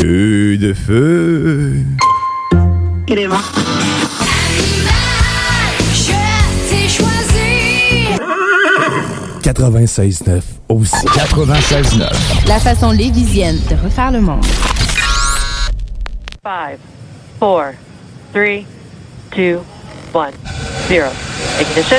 Feu de feu. Gréement. Je t'ai choisi. 96.9 aussi. 96.9. La façon lévisienne de refaire le monde. 5, 4, 3, 2, 1, 0. Ignition.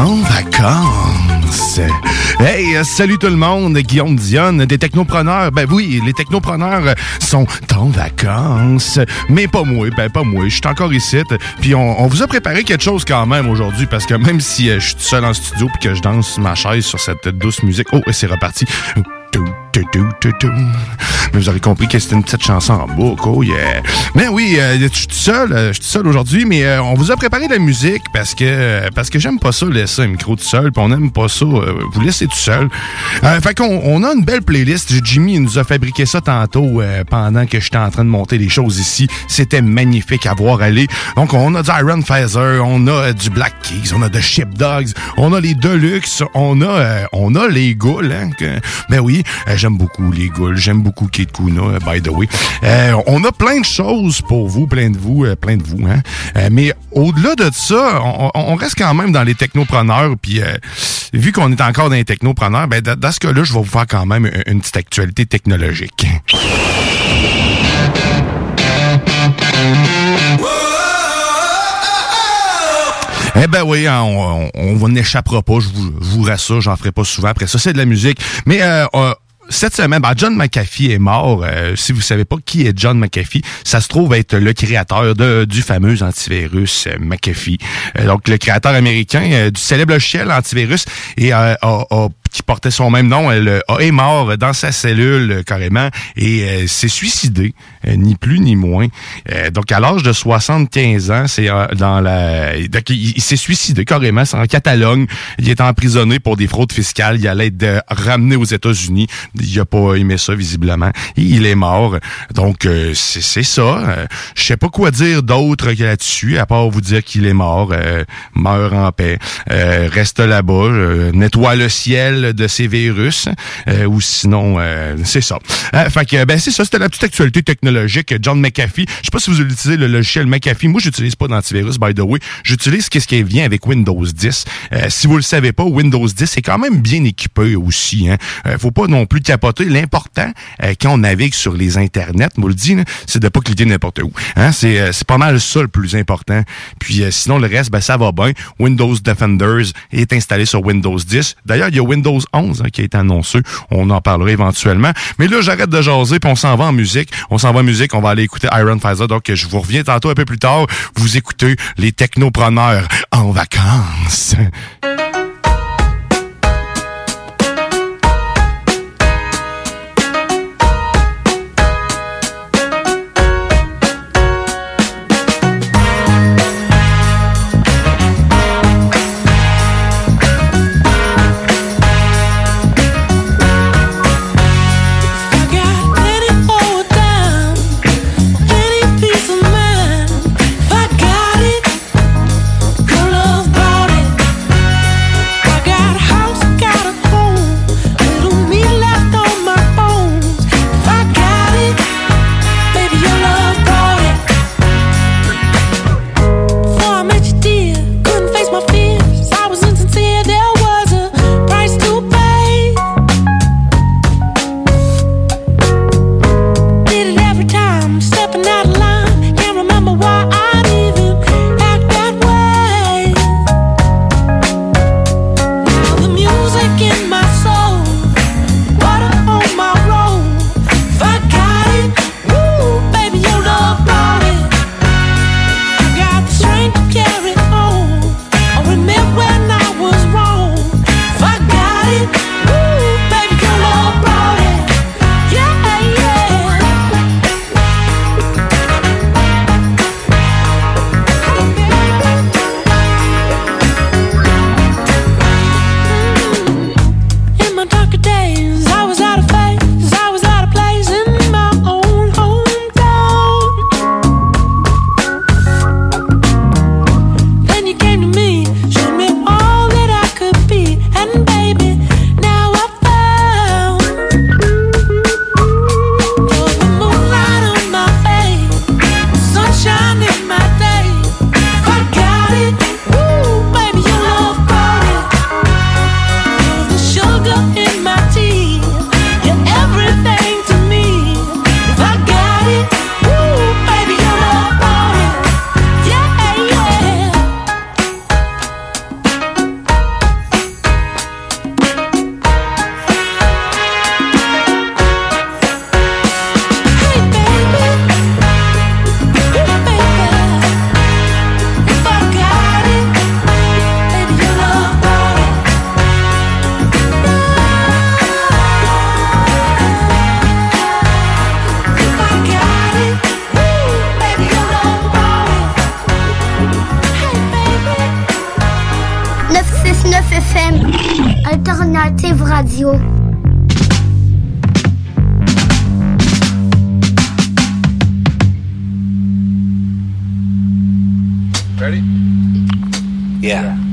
En vacances. Hey, euh, salut tout le monde, Guillaume Dionne des Technopreneurs. Ben oui, les Technopreneurs sont en vacances, mais pas moi, ben pas moi, je suis encore ici. Puis on, vous a préparé quelque chose quand même aujourd'hui, parce que même si euh, je suis seul en studio puis que je danse ma chaise sur cette douce musique, oh, et c'est reparti. Mais vous aurez compris que c'était une petite chanson en boucle, oh yeah. Mais oui, euh, je suis tout seul, euh, je suis tout seul aujourd'hui, mais euh, on vous a préparé de la musique parce que parce que j'aime pas ça laisser un micro tout seul, puis on aime pas ça euh, vous laisser tout seul. Euh, fait qu'on on a une belle playlist. Jimmy nous a fabriqué ça tantôt euh, pendant que j'étais en train de monter les choses ici. C'était magnifique à voir aller. Donc on a du Iron Phaser, on a euh, du Black Keys, on a de Ship Dogs, on a les Deluxe, on a euh, on a les Ghouls. Hein, ben oui, euh, j'aime beaucoup les Ghouls, j'aime beaucoup Kate Kuna, euh, by the way. Euh, on a plein de choses pour vous, plein de vous, euh, plein de vous. Hein. Mais au-delà de ça, on, reste quand même dans les technopreneurs. Puis vu qu'on est encore dans les technopreneurs, ben dans, ce cas-là, je vais vous faire quand même une, petite actualité technologique. Eh ben oui, hein, on, on, on n'échappera pas, je vous, je vous rassure, j'en ferai pas souvent. Après ça, c'est de la musique. Mais euh, cette semaine, ben, John McAfee est mort. Euh, si vous savez pas qui est John McAfee, ça se trouve être le créateur de, du fameux antivirus euh, McAfee. Euh, donc, le créateur américain du célèbre logiciel antivirus et a- qui portait son même nom, elle euh, est mort dans sa cellule euh, carrément et euh, s'est suicidé, euh, ni plus ni moins. Donc à l'âge de 75 ans, c'est dans la donc, il, s'est suicidé carrément, c'est en Catalogne, il est emprisonné pour des fraudes fiscales, il allait être ramené aux États-Unis, il a pas aimé ça visiblement, il est mort. Donc c'est ça, je sais pas quoi dire d'autre là-dessus à part vous dire qu'il est mort, meurt en paix, reste là-bas, nettoie le ciel de ces virus, euh, ou sinon, euh, c'est ça. Euh, fait que, ben c'est ça, c'était la petite actualité technologique. John McAfee, je sais pas si vous utilisez le logiciel McAfee, moi j'utilise pas d'antivirus, by the way, j'utilise qu'est-ce qui vient avec Windows 10. Euh, si vous le savez pas, Windows 10 est quand même bien équipé aussi. Hein. Euh, faut pas non plus capoter. L'important, euh, quand on navigue sur les internets, moi le là, c'est de pas cliquer n'importe où. Hein. C'est, pas mal ça le plus important. Puis sinon, le reste, ben, ça va bien. Windows Defenders est installé sur Windows 10. D'ailleurs, il y a Windows 11 hein, qui été annoncé. On en parlera éventuellement. Mais là, j'arrête de jaser, puis on s'en va en musique. On s'en va en musique, on va aller écouter Iron Pfizer. Donc, je vous reviens tantôt un peu plus tard. Vous écoutez les technopreneurs en vacances. Pense. Crawl up on your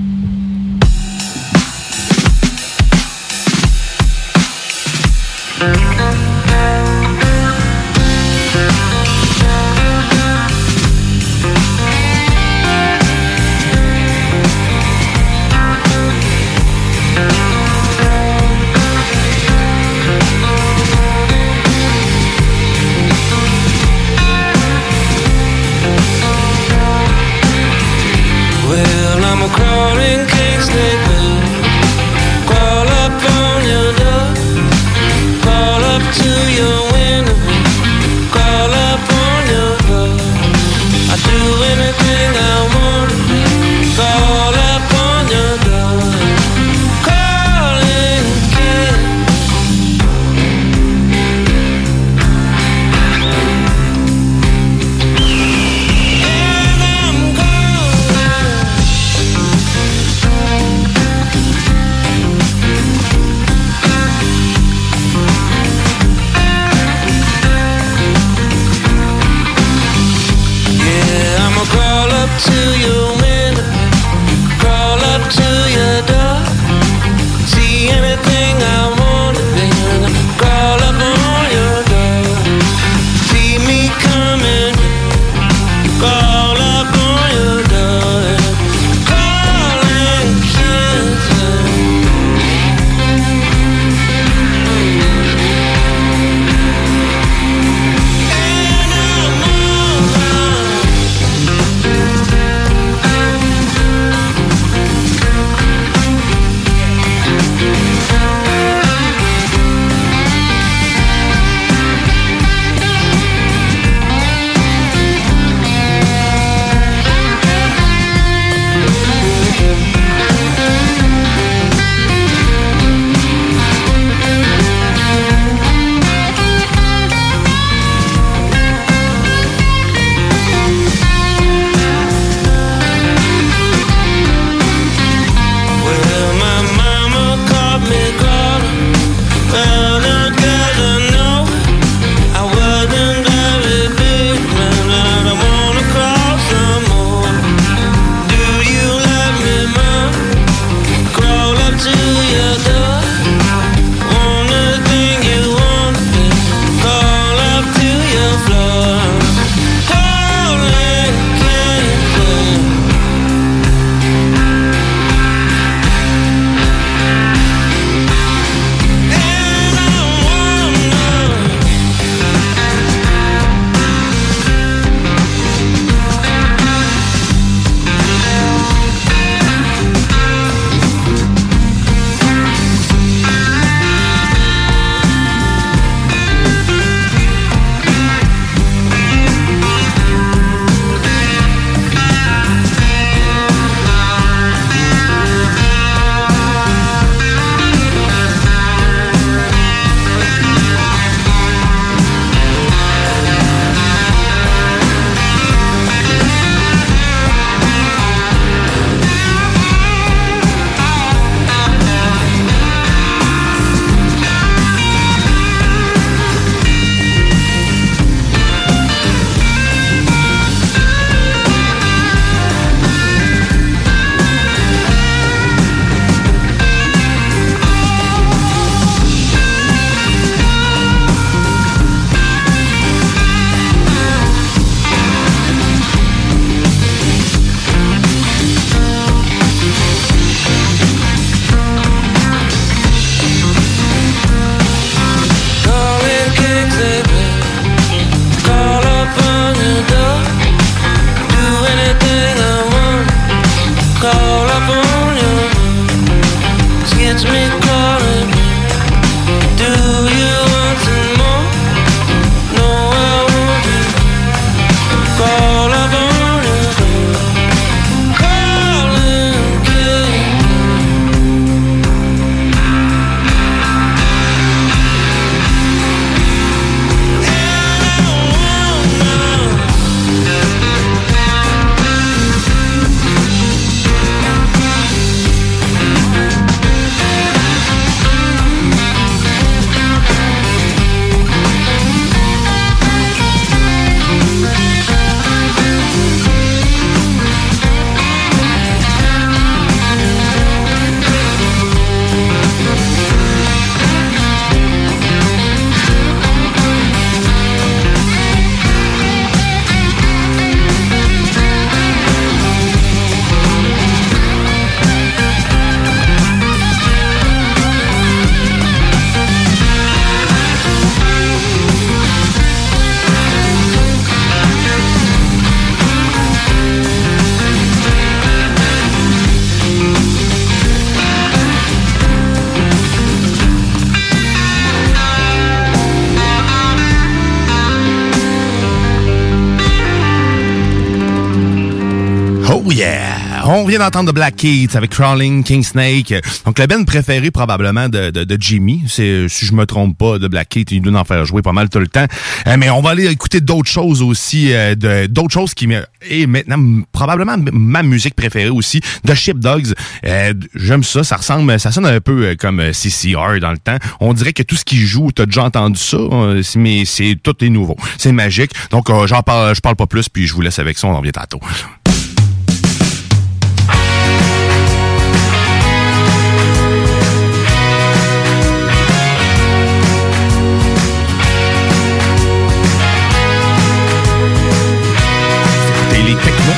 On vient d'entendre The Black Keats avec Crawling King Snake. Donc, le band préféré probablement de, de, de Jimmy. C'est, si je me trompe pas, de Black Keats, il doit en faire jouer pas mal tout le temps. Euh, mais on va aller écouter d'autres choses aussi, euh, d'autres choses qui est maintenant probablement ma musique préférée aussi, de Shipdogs. Euh, j'aime ça, ça ressemble, ça sonne un peu euh, comme euh, CCR dans le temps. On dirait que tout ce qui joue, t'as déjà entendu ça, euh, mais c'est tout est nouveau. C'est magique. Donc, euh, j'en parle, je parle pas plus, puis je vous laisse avec ça, on en revient tantôt.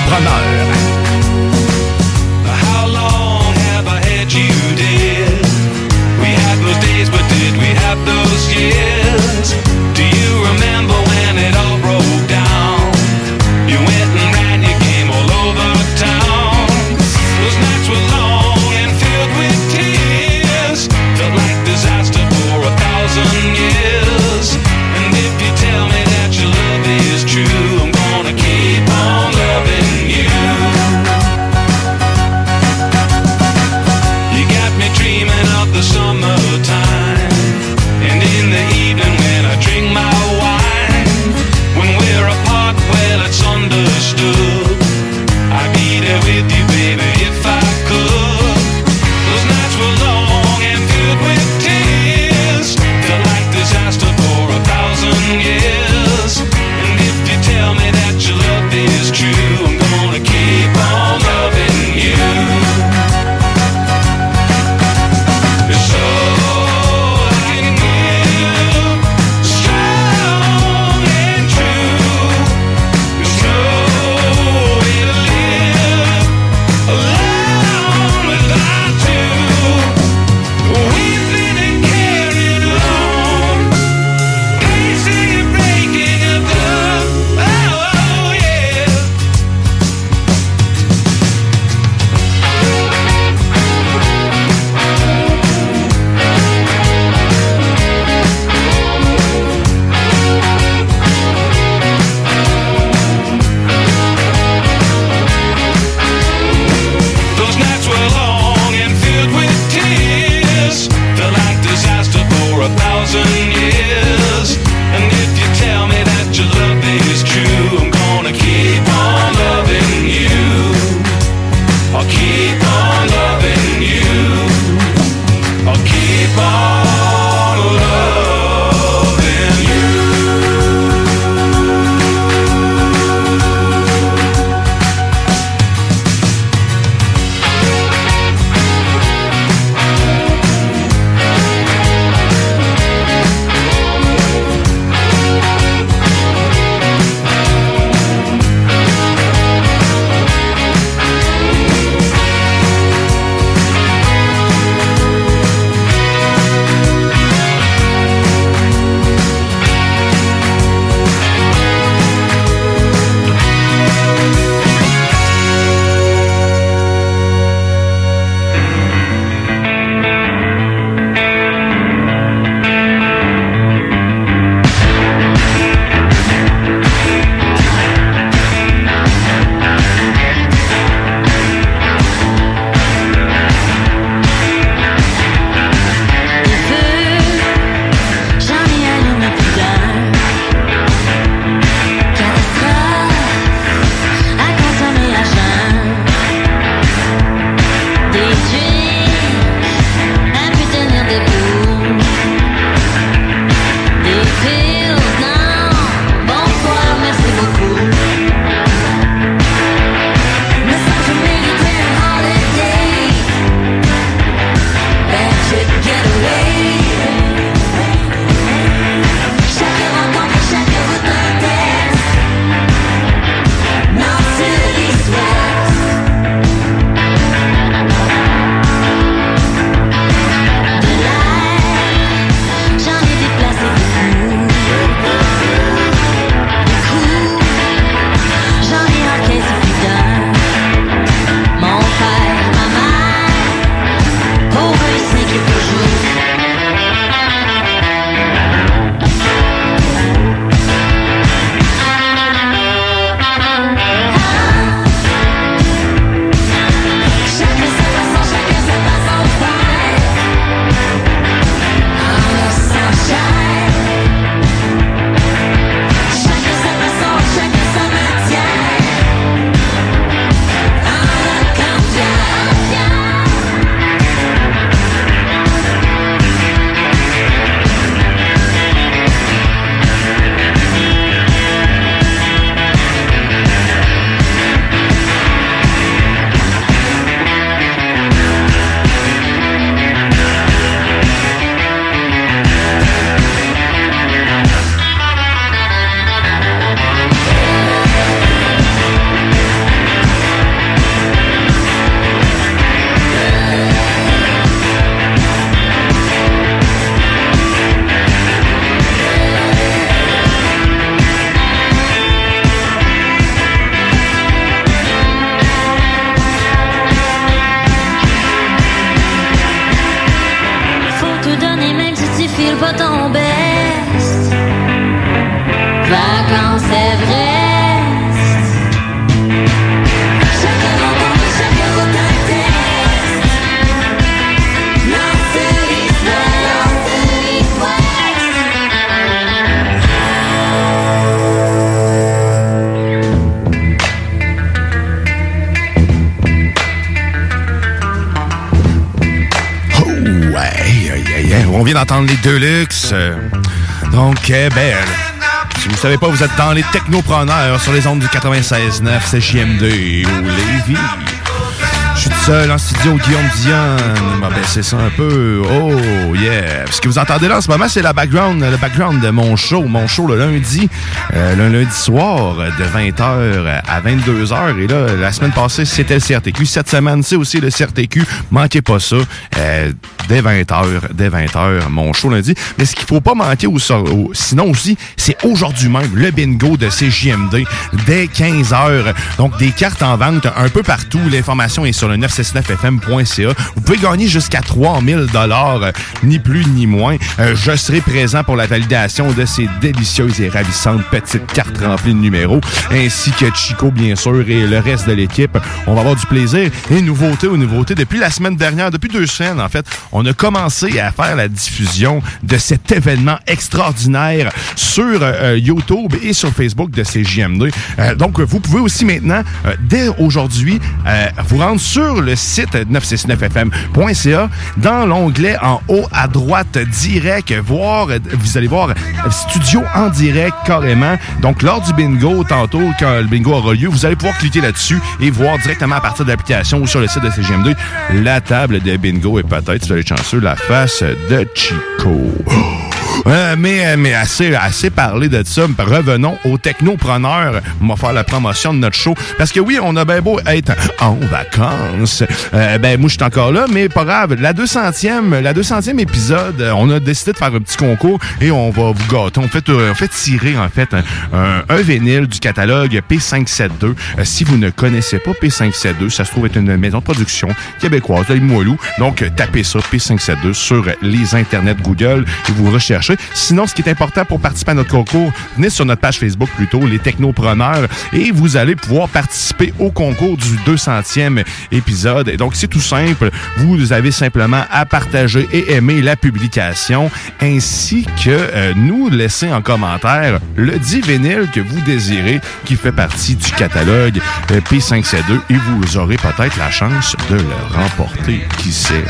Les les Deluxe. euh, donc, eh ben, si vous savez pas, vous êtes dans les technopreneurs sur les ondes du 96.9 CJMD ou Lévis. Je suis tout seul en studio, Guillaume Dion. m'a baissé ça un peu. Oh, yeah. Ce que vous entendez là en ce moment, c'est la background, le background de mon show. Mon show le lundi, euh, le lundi soir de 20h à 22h. Et là, la semaine passée, c'était le CRTQ. Cette semaine, c'est aussi le CRTQ. Manquez pas ça. Euh, dès 20h, dès 20h, mon show lundi. Mais ce qu'il faut pas manquer, ou ça- ou- sinon aussi, c'est aujourd'hui même le bingo de CJMD dès 15h. Donc, des cartes en vente un peu partout. L'information est sur le 969fm.ca. Vous pouvez gagner jusqu'à 3000 dollars, ni plus ni moins. Euh, je serai présent pour la validation de ces délicieuses et ravissantes petites cartes remplies de numéros, ainsi que Chico, bien sûr, et le reste de l'équipe. On va avoir du plaisir. Et nouveauté aux nouveautés. Depuis la semaine dernière, depuis deux semaines, en fait, a commencé à faire la diffusion de cet événement extraordinaire sur euh, YouTube et sur Facebook de CJMD. Euh, donc, vous pouvez aussi maintenant, euh, dès aujourd'hui, euh, vous rendre sur le site 969fm.ca dans l'onglet en haut à droite direct, voir, euh, vous allez voir euh, studio en direct carrément. Donc, lors du bingo, tantôt, quand le bingo aura lieu, vous allez pouvoir cliquer là-dessus et voir directement à partir de l'application ou sur le site de CGM2 la table de bingo et peut-être, chanceux, la face de Chico. Euh, mais, mais assez, assez parlé de ça. Revenons aux technopreneurs. On va faire la promotion de notre show. Parce que oui, on a bien beau être en vacances. Euh, ben, moi, je suis encore là, mais pas grave. La 200e, la 200e épisode, euh, on a décidé de faire un petit concours et on va vous gâter. On fait, euh, on fait tirer, en fait, un, un, vinyle du catalogue P572. Euh, si vous ne connaissez pas P572, ça se trouve être une maison de production québécoise de Limoilou. Donc, tapez ça, P572, sur les internets Google et vous recherchez. Sinon, ce qui est important pour participer à notre concours, venez sur notre page Facebook plutôt, les technopreneurs, et vous allez pouvoir participer au concours du 200e épisode. Donc, c'est tout simple. Vous avez simplement à partager et aimer la publication, ainsi que euh, nous laisser en commentaire le dit vinyle que vous désirez, qui fait partie du catalogue euh, P5C2, et vous aurez peut-être la chance de le remporter, qui sait?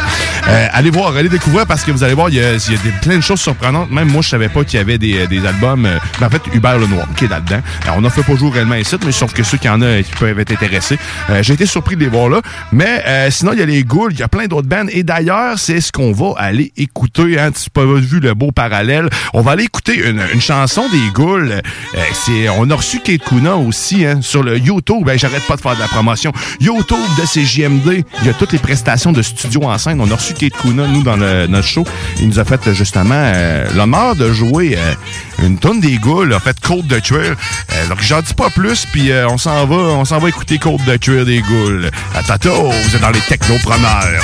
Euh, allez voir, allez découvrir, parce que vous allez voir, il y a, il y a des, plein de choses surprenantes. Même moi, je savais pas qu'il y avait des, des albums. euh, ben, en fait, Hubert Lenoir qui est là-dedans. On n'a fait pas jouer réellement ici, mais sauf que ceux qui en a qui peuvent être intéressés. Euh, J'ai été surpris de les voir là. Mais euh, sinon, il y a les Ghouls, il y a plein d'autres bands. Et d'ailleurs, c'est ce qu'on va aller écouter. Hein, tu pas vu le beau parallèle. On va aller écouter une, une chanson des Ghouls. Euh, on a reçu Kate Kuna aussi hein, sur le YouTube. Ben, j'arrête pas de faire de la promotion. YouTube de CJMD. Il y a toutes les prestations de studio en scène. On a reçu Kate Kuna, nous, dans le- notre show. Il nous a fait justement euh, l'honneur de jouer euh, une tonne des Ghouls, en fait, Côte de cuir. Euh, donc, j'en dis pas plus, puis euh, on s'en va, on s'en va écouter Côte de cuir des Ghouls. À vous êtes dans les technopreneurs.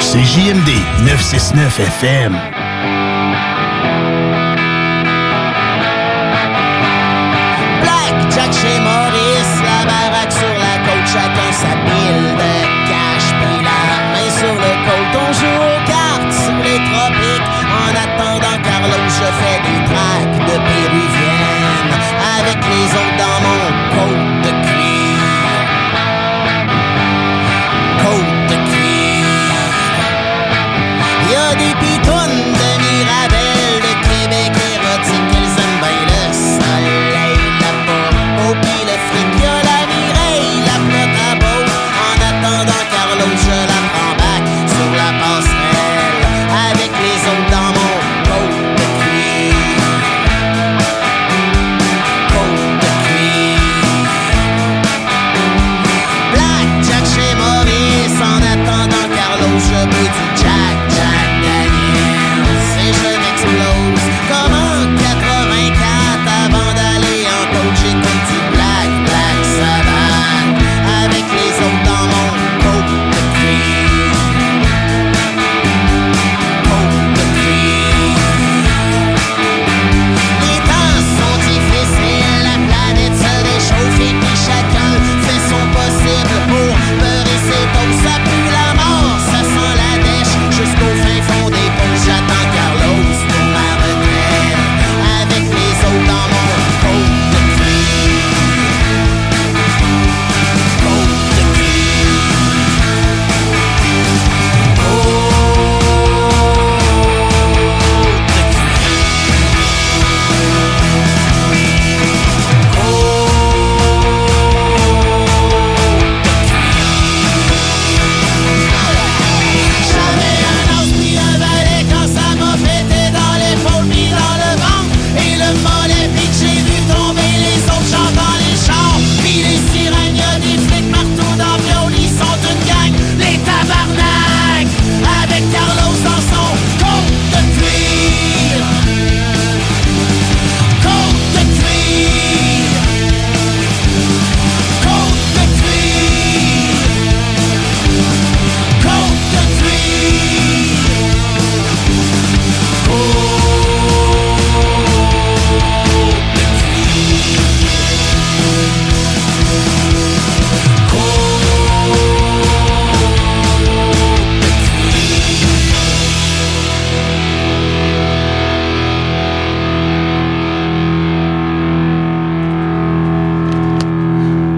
C'est JMD 969 FM.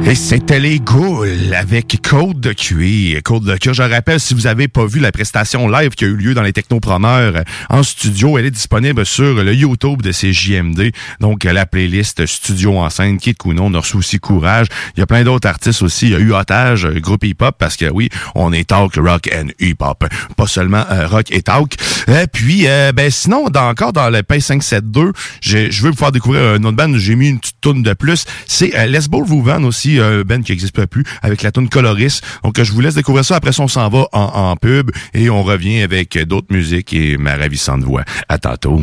Et c'était les Ghouls avec Code de cuir. Code de cuir, je rappelle, si vous avez pas vu la prestation live qui a eu lieu dans les Technopreneurs en studio, elle est disponible sur le YouTube de CJMD. Donc, la playlist Studio en scène, Kid Kuno, on a reçu aussi Courage. Il y a plein d'autres artistes aussi. Il y a eu Otage, groupe hip-hop, parce que oui, on est talk, rock and hip-hop. Pas seulement euh, rock et talk. Et puis, euh, ben sinon, encore dans le P572, je je veux vous faire découvrir une autre band. J'ai mis une petite de plus. C'est euh, Les vous vend euh, Ben qui n'existe plus, avec la tune Coloris. Donc, euh, je vous laisse découvrir ça. Après on s'en va en, en pub et on revient avec d'autres musiques et ma ravissante voix. À tantôt.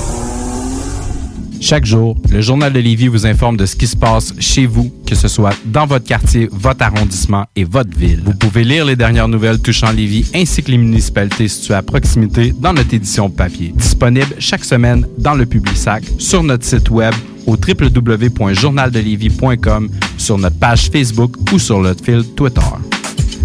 681 4476. Chaque jour, le Journal de Lévis vous informe de ce qui se passe chez vous, que ce soit dans votre quartier, votre arrondissement et votre ville. Vous pouvez lire les dernières nouvelles touchant Lévis ainsi que les municipalités situées à proximité dans notre édition papier. Disponible chaque semaine dans le Publisac, sur notre site web au www.journaldelevis.com, sur notre page Facebook ou sur notre fil Twitter.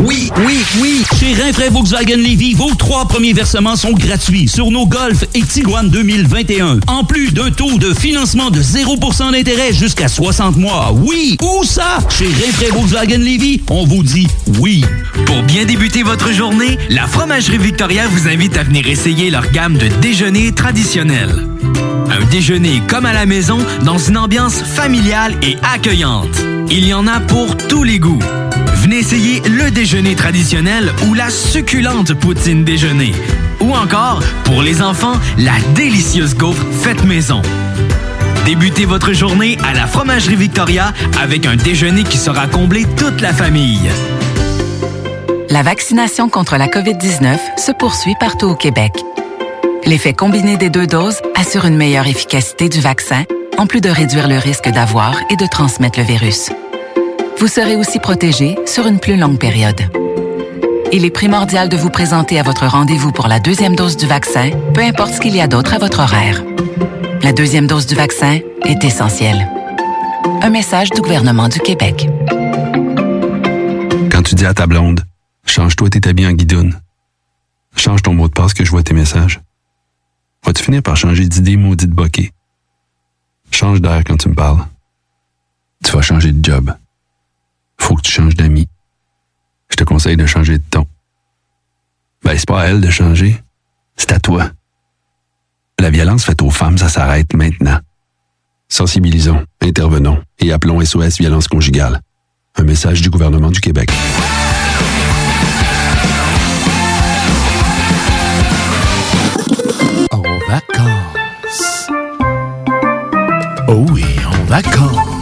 Oui, oui, oui. Chez Rinfraie Volkswagen Levy, vos trois premiers versements sont gratuits sur nos Golf et Tiguan 2021. En plus d'un taux de financement de 0% d'intérêt jusqu'à 60 mois. Oui, où ça? Chez Rinfraie Volkswagen Levy, on vous dit oui. Pour bien débuter votre journée, la Fromagerie Victoria vous invite à venir essayer leur gamme de déjeuners traditionnels. Un déjeuner comme à la maison dans une ambiance familiale et accueillante. Il y en a pour tous les goûts. Venez essayer le déjeuner traditionnel ou la succulente poutine déjeuner. Ou encore, pour les enfants, la délicieuse gaufre faite maison. Débutez votre journée à la Fromagerie Victoria avec un déjeuner qui sera comblé toute la famille. La vaccination contre la COVID-19 se poursuit partout au Québec. L'effet combiné des deux doses assure une meilleure efficacité du vaccin, en plus de réduire le risque d'avoir et de transmettre le virus. Vous serez aussi protégé sur une plus longue période. Il est primordial de vous présenter à votre rendez-vous pour la deuxième dose du vaccin, peu importe ce qu'il y a d'autre à votre horaire. La deuxième dose du vaccin est essentielle. Un message du gouvernement du Québec. Quand tu dis à ta blonde, change-toi tes habits en guidoune. Change ton mot de passe que je vois tes messages. Vas-tu finir par changer d'idée maudite bokeh? Change d'air quand tu me parles. Tu vas changer de job. Faut que tu changes d'amis. Je te conseille de changer de ton. Ben, c'est pas à elle de changer. C'est à toi. La violence faite aux femmes, ça s'arrête maintenant. Sensibilisons, intervenons et appelons SOS Violence Conjugale. Un message du gouvernement du Québec. En vacances. Oh oui, en vacances.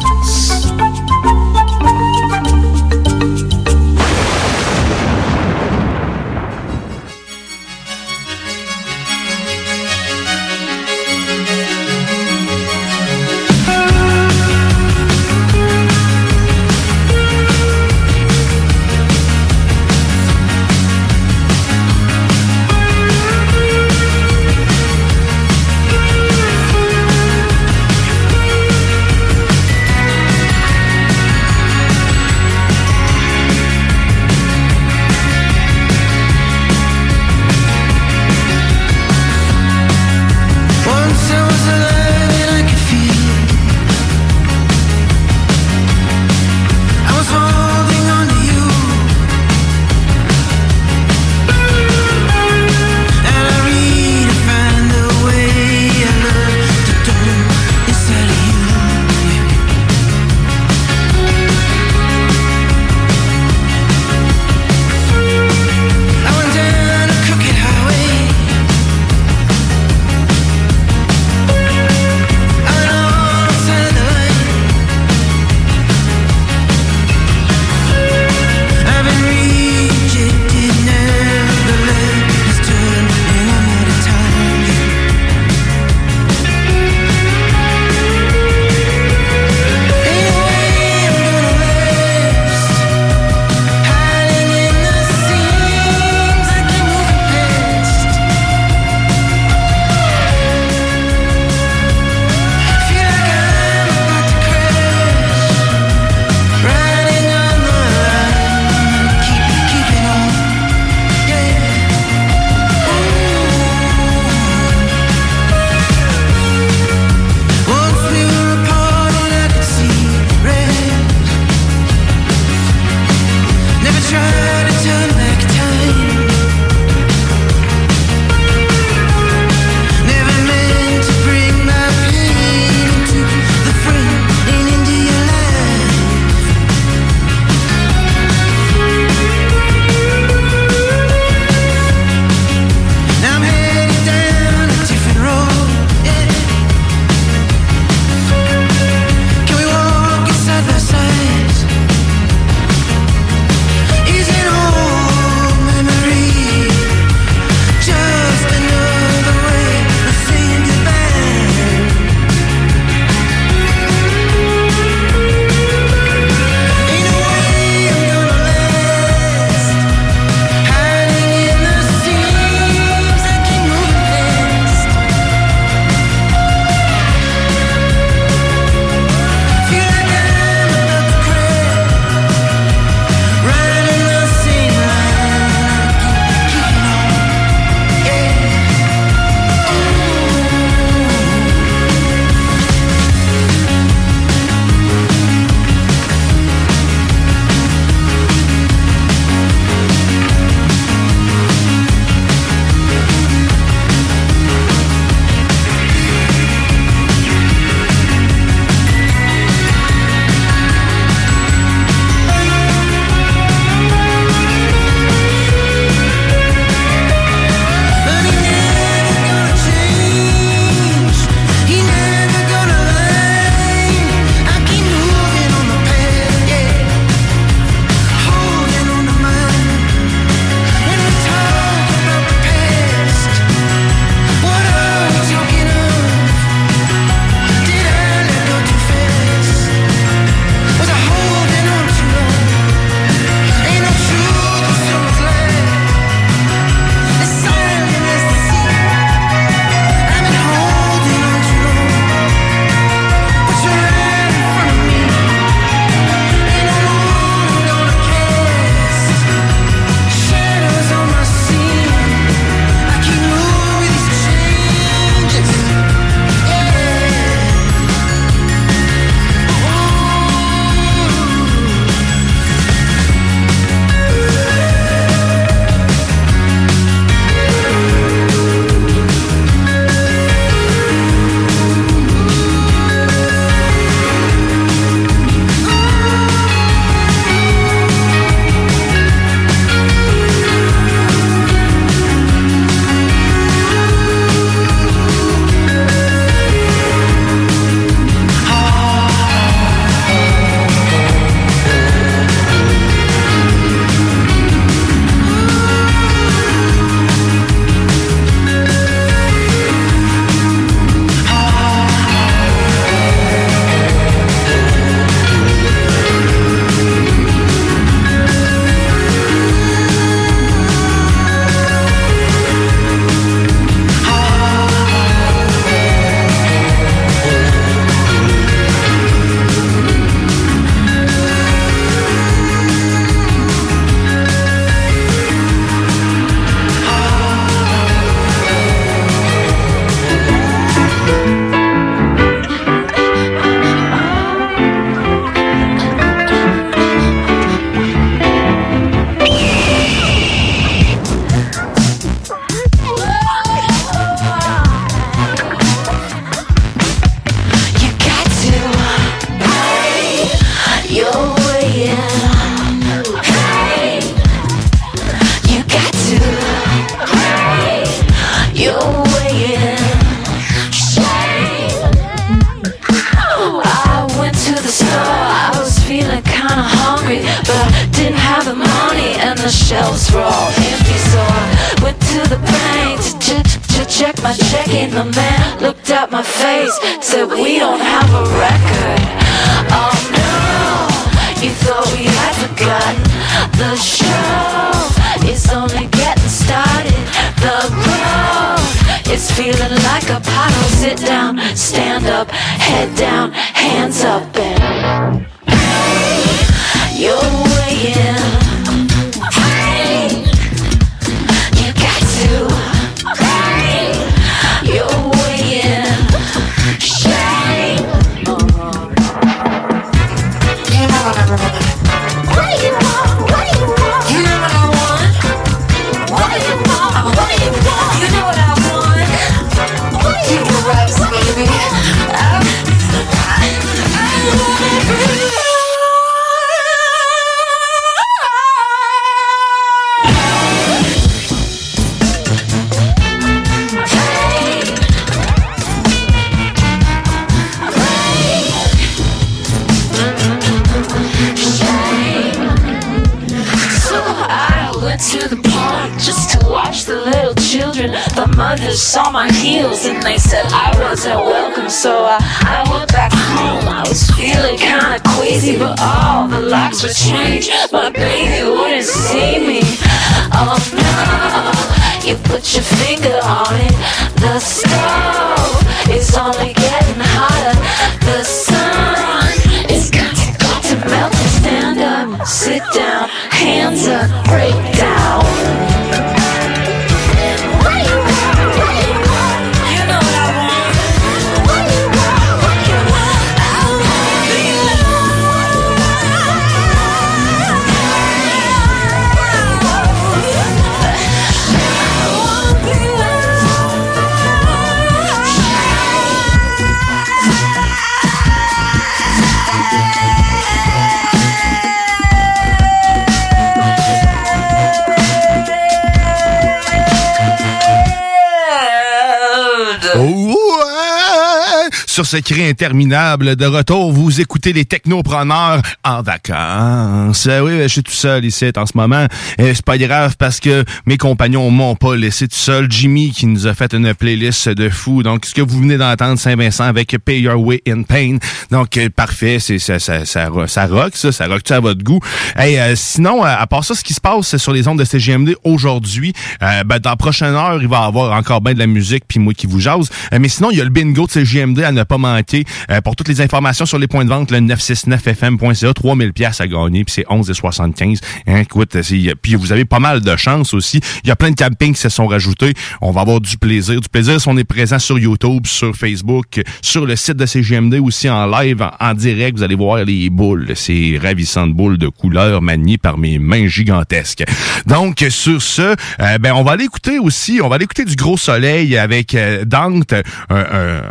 Sur ce cri interminable de retour, vous écoutez les technopreneurs en vacances. Euh, oui, je suis tout seul ici en ce moment. Euh, C'est pas grave parce que mes compagnons m'ont pas laissé tout seul. Jimmy qui nous a fait une playlist de fou. Donc, ce que vous venez d'entendre, Saint-Vincent avec Pay Your Way in Pain. Donc, euh, parfait. C'est ça, ça, ça, ça rock, ça. Ça rock à votre goût. Euh, sinon, à part ça, ce qui se passe sur les ondes de CGMD aujourd'hui, ben, dans la prochaine heure, il va y avoir encore bien de la musique puis moi qui vous jase. Mais sinon, il y a le bingo de CGMD à pas manquer. Euh, pour toutes les informations sur les points de vente, le 969fm.ca, 3000 pièces à gagner, puis c'est 11,75. Hein, écoute, puis vous avez pas mal de chance aussi. Il y a plein de campings qui se sont rajoutés. On va avoir du plaisir. Du plaisir si on est présent sur YouTube, sur Facebook, sur le site de CGMD aussi en live, en, direct. Vous allez voir les boules, ces ravissantes boules de couleur maniées par mes mains gigantesques. Donc, sur ce, euh, ben, on va aller écouter aussi, on va aller écouter du gros soleil avec euh, Dante,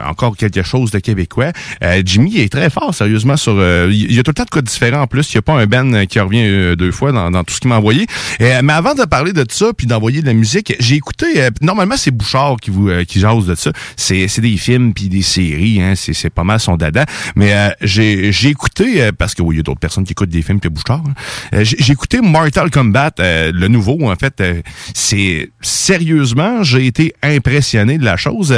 encore quelque chose de québécois. Euh, Jimmy est très fort, sérieusement, sur... euh, il y a tout le temps de quoi différent en plus. Il n'y a pas un Ben euh, qui revient euh, deux fois dans, dans tout ce qu'il m'a envoyé. Euh, mais avant de parler de ça, puis d'envoyer de la musique, j'ai écouté... normalement, c'est Bouchard qui vous qui jase de ça. C'est des films puis des séries, hein, c'est pas mal son dada. Mais j'ai écouté, parce que oui, il y a d'autres personnes qui écoutent des films que Bouchard. hein. J'ai écouté Mortal Kombat, le nouveau, en fait. c'est sérieusement, j'ai été impressionné de la chose.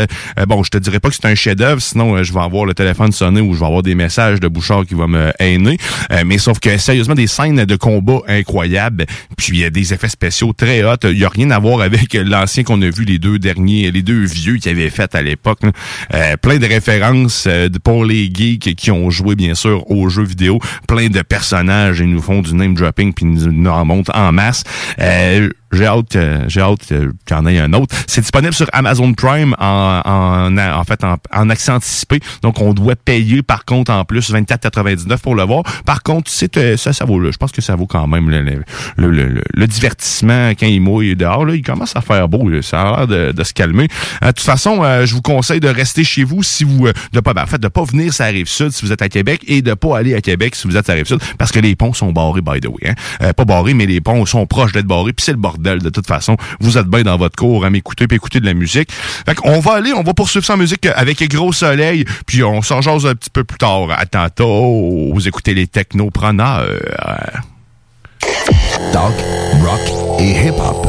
Bon, je te dirais pas que c'est un chef-d'œuvre, sinon euh, je vais avoir le téléphone sonné ou je vais avoir des messages de Bouchard qui va me hainer. Euh, mais sauf que sérieusement, des scènes de combat incroyables, puis euh, des effets spéciaux très hot. Il y a rien à voir avec l'ancien qu'on a vu, les deux derniers, les deux vieux qui avaient fait à l'époque. plein de références pour les geeks qui ont joué bien sûr aux jeux vidéo. Plein de personnages, ils nous font du name dropping puis ils nous, en montrent en masse. Euh, j'ai hâte, j'ai hâte qu'il y en ait un autre. C'est disponible sur Amazon Prime en, en, en fait en, en accès anticipé. Donc on doit payer par contre en plus 24,99 pour le voir. Par contre, c'est ça, ça vaut là. Je pense que ça vaut quand même le, le, le, le- divertissement quand il mouille dehors. Là, il commence à faire beau. là. Ça a l'air de, de se calmer. Euh, de toute façon, euh, je vous conseille de rester chez vous si vous euh, de pas ben, en fait de pas venir sur la rive sud si vous êtes à Québec et de pas aller à Québec si vous êtes à rive sud parce que les ponts sont barrés by the way. Hein? Pas barrés mais les ponts sont proches d'être barrés puis c'est le bordel de toute façon. Vous êtes bien dans votre cours à m'écouter puis écouter de la musique. Fait on va aller, on va poursuivre sans musique avec Gros Soleil puis on s'en jase un petit peu plus tard. À tantôt. Vous écoutez les technopreneurs. talk, rock et hip-hop.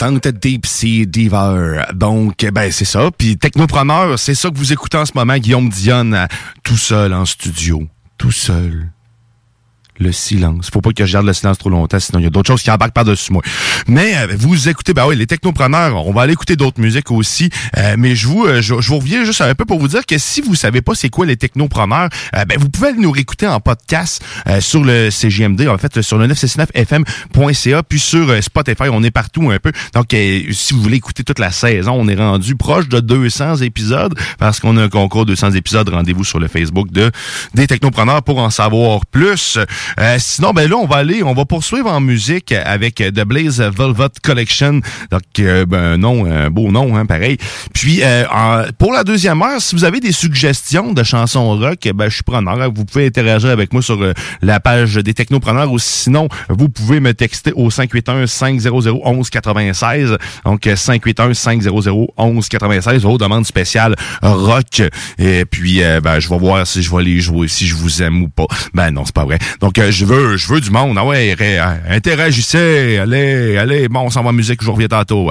D'entendre Deep Sea Diver. Donc, ben c'est ça. Puis Technopreneur, c'est ça que vous écoutez en ce moment, Guillaume Dionne, tout seul en studio. Tout seul. Le silence. Faut pas que je garde le silence trop longtemps, sinon il y a d'autres choses qui embarquent par-dessus moi. Mais euh, vous écoutez, ben oui, les technopreneurs, on va aller écouter d'autres musiques aussi. Euh, mais je vous, euh, je, vous reviens juste un peu pour vous dire que si vous savez pas c'est quoi les technopreneurs, euh, ben vous pouvez nous réécouter en podcast euh, sur le CGMD, en fait sur le 969fm.ca, puis sur euh, Spotify, on est partout un peu. Donc si vous voulez écouter toute la saison, on est rendu proche de 200 épisodes parce qu'on a un concours 200 épisodes. Rendez-vous sur le Facebook de des technopreneurs pour en savoir plus. Euh, sinon, ben là, on va aller, on va poursuivre en musique avec The Blaze Velvet Collection. Donc, euh, ben, un nom, un beau nom, hein, pareil. Puis, euh, pour la deuxième heure, si vous avez des suggestions de chansons rock, ben, je suis preneur. Vous pouvez interagir avec moi sur euh, la page des technopreneurs ou sinon, vous pouvez me texter au 581-500-1196. Donc, euh, 581-500-1196, vos demandes spéciales rock. Et puis, euh, ben, je vais voir si je vais les jouer, si je vous aime ou pas. Ben non, c'est pas vrai. Donc, euh, je veux, je veux du monde. Ah ouais, euh, interagissez. Allez, allez. Bon, on s'en va musique. Je vous reviens tantôt.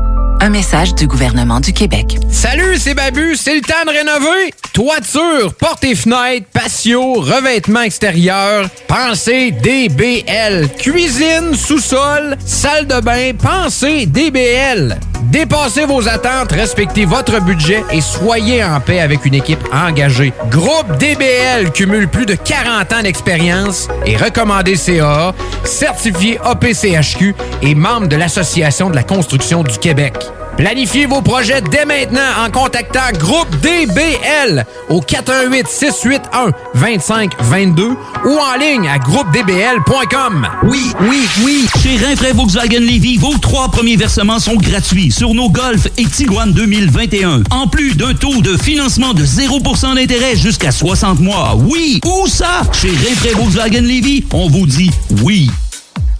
Un message du gouvernement du Québec. Salut, c'est Babu, c'est le temps de rénover. Toiture, portes et fenêtres, patio, revêtement extérieur, pensez DBL. Cuisine, sous-sol, salle de bain, pensez DBL. Dépassez vos attentes, respectez votre budget et soyez en paix avec une équipe engagée. Groupe DBL cumule plus de 40 ans d'expérience et recommandé CAA, certifié APCHQ et membre de l'Association de la construction du Québec. Planifiez vos projets dès maintenant en contactant Groupe DBL au 418 681 2522 ou en ligne à groupedbl.com. Oui, oui, oui. Chez Rinfraie Volkswagen Levy, vos trois premiers versements sont gratuits sur nos Golf et Tiguan 2021. En plus d'un taux de financement de 0% d'intérêt jusqu'à 60 mois. Oui, où ça? Chez Rinfraie Volkswagen Levy, on vous dit oui.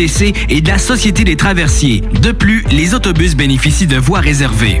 Et de la Société des traversiers. De plus, les autobus bénéficient de voies réservées.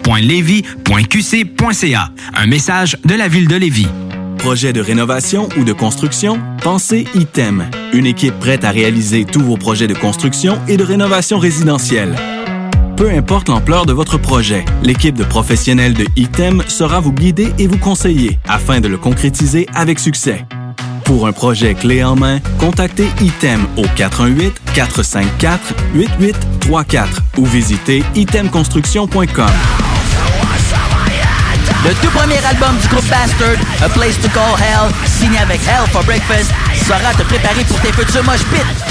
ville.levy.qc.ca. Un message de la ville de Lévis. Projet de rénovation ou de construction? Pensez ITEM. Une équipe prête à réaliser tous vos projets de construction et de rénovation résidentielle. Peu importe l'ampleur de votre projet, l'équipe de professionnels de ITEM sera vous guider et vous conseiller afin de le concrétiser avec succès. Pour un projet clé en main, contactez ITEM au 418-454-8834 ou visitez itemconstruction.com. Le tout premier album du groupe Bastard, A Place to Call Hell, signé avec Hell for Breakfast, sera te préparer pour tes futurs mosh pits.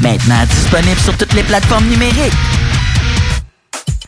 Maintenant disponible sur toutes les plateformes numériques.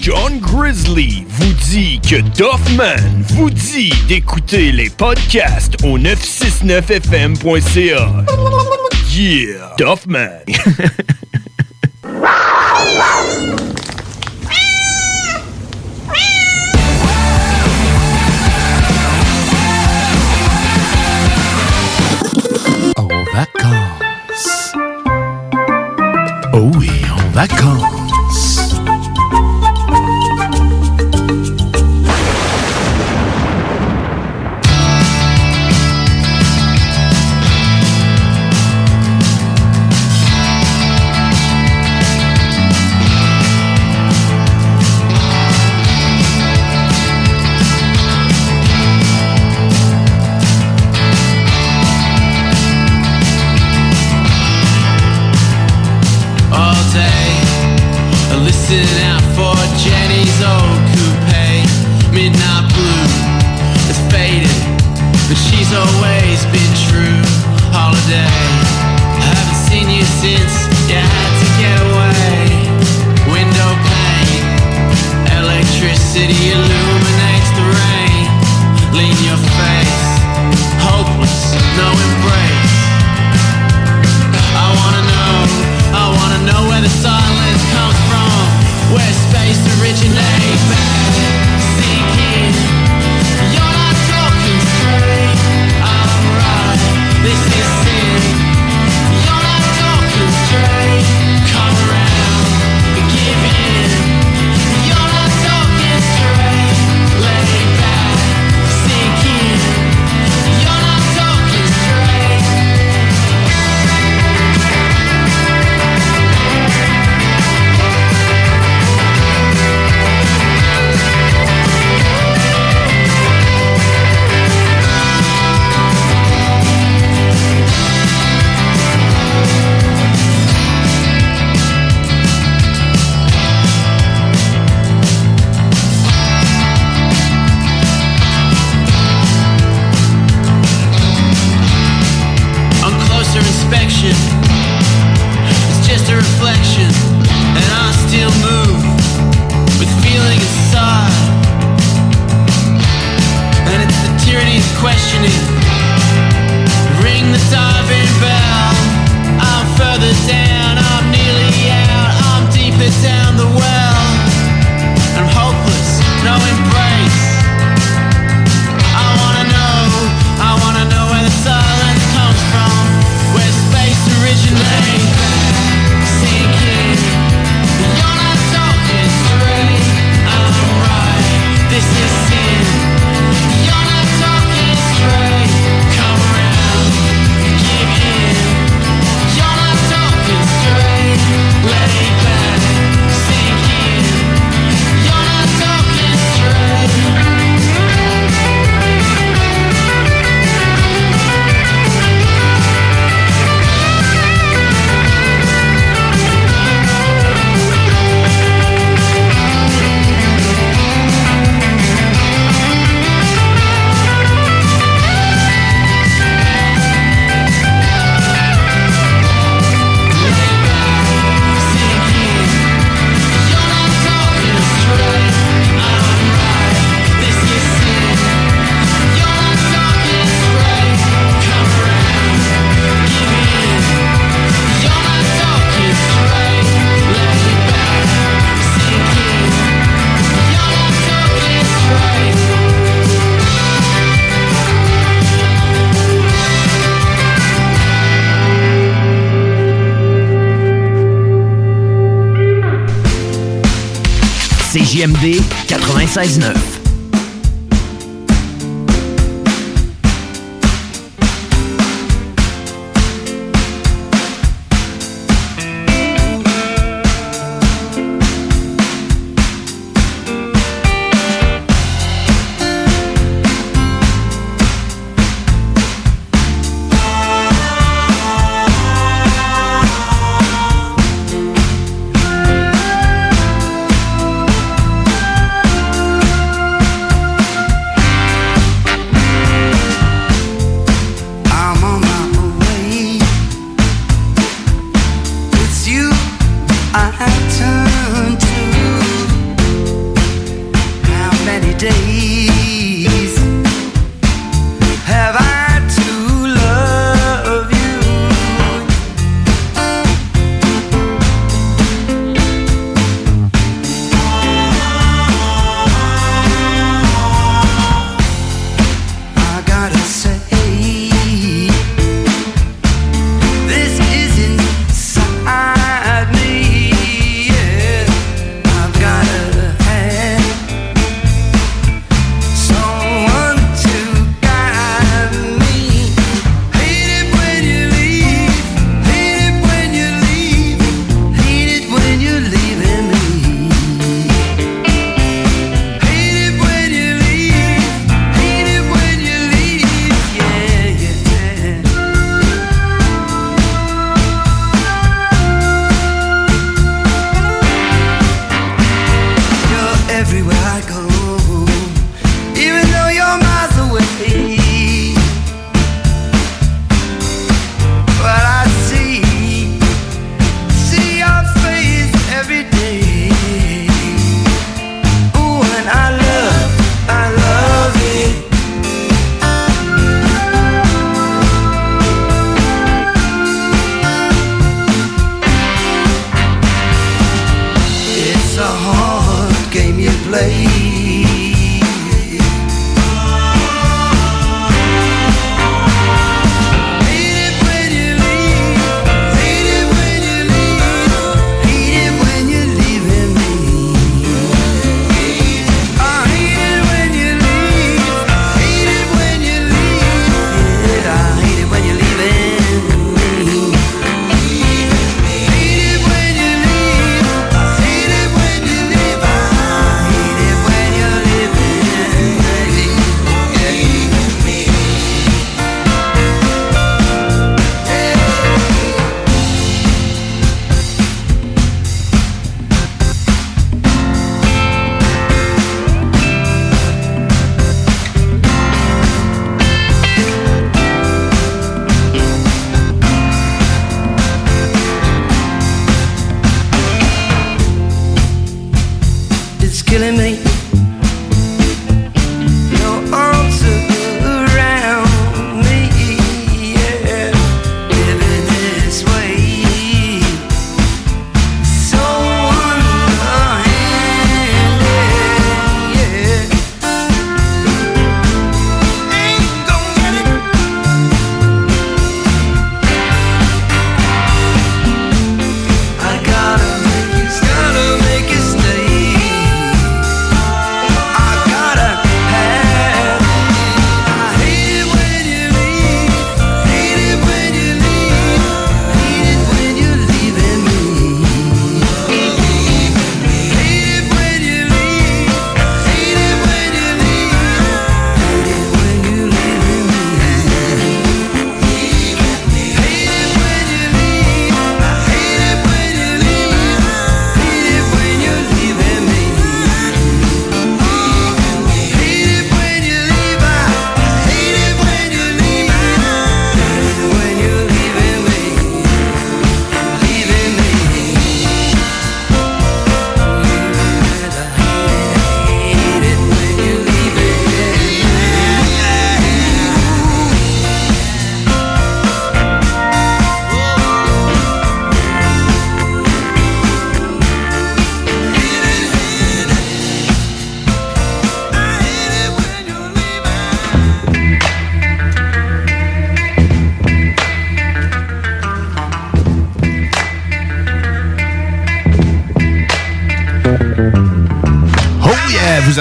John Grizzly vous dit que Doffman vous dit d'écouter les podcasts au 969fm.ca. Yeah! Doffman! Vacances. Oh oui, en vacances.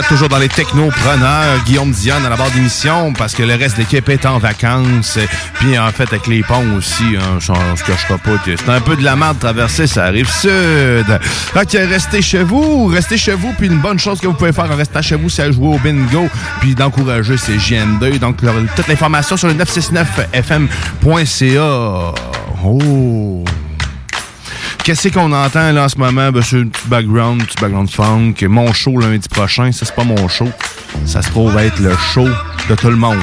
Toujours dans les technopreneurs. Guillaume Dion à la barre d'émission parce que le reste de l'équipe est en vacances. Puis en fait, avec les ponts aussi, hein, je ne pas que c'est un peu de la merde de traverser, ça arrive sud. Fait que restez chez vous, restez chez vous. Puis une bonne chose que vous pouvez faire en restant chez vous, c'est jouer au bingo. Puis d'encourager ces JM2. Donc, toute l'information sur le 969fm.ca. Oh! Qu'est-ce qu'on entend là en ce moment? Ben, background, background funk. Mon show lundi prochain, ça c'est pas mon show. Ça se trouve être le show de tout le monde.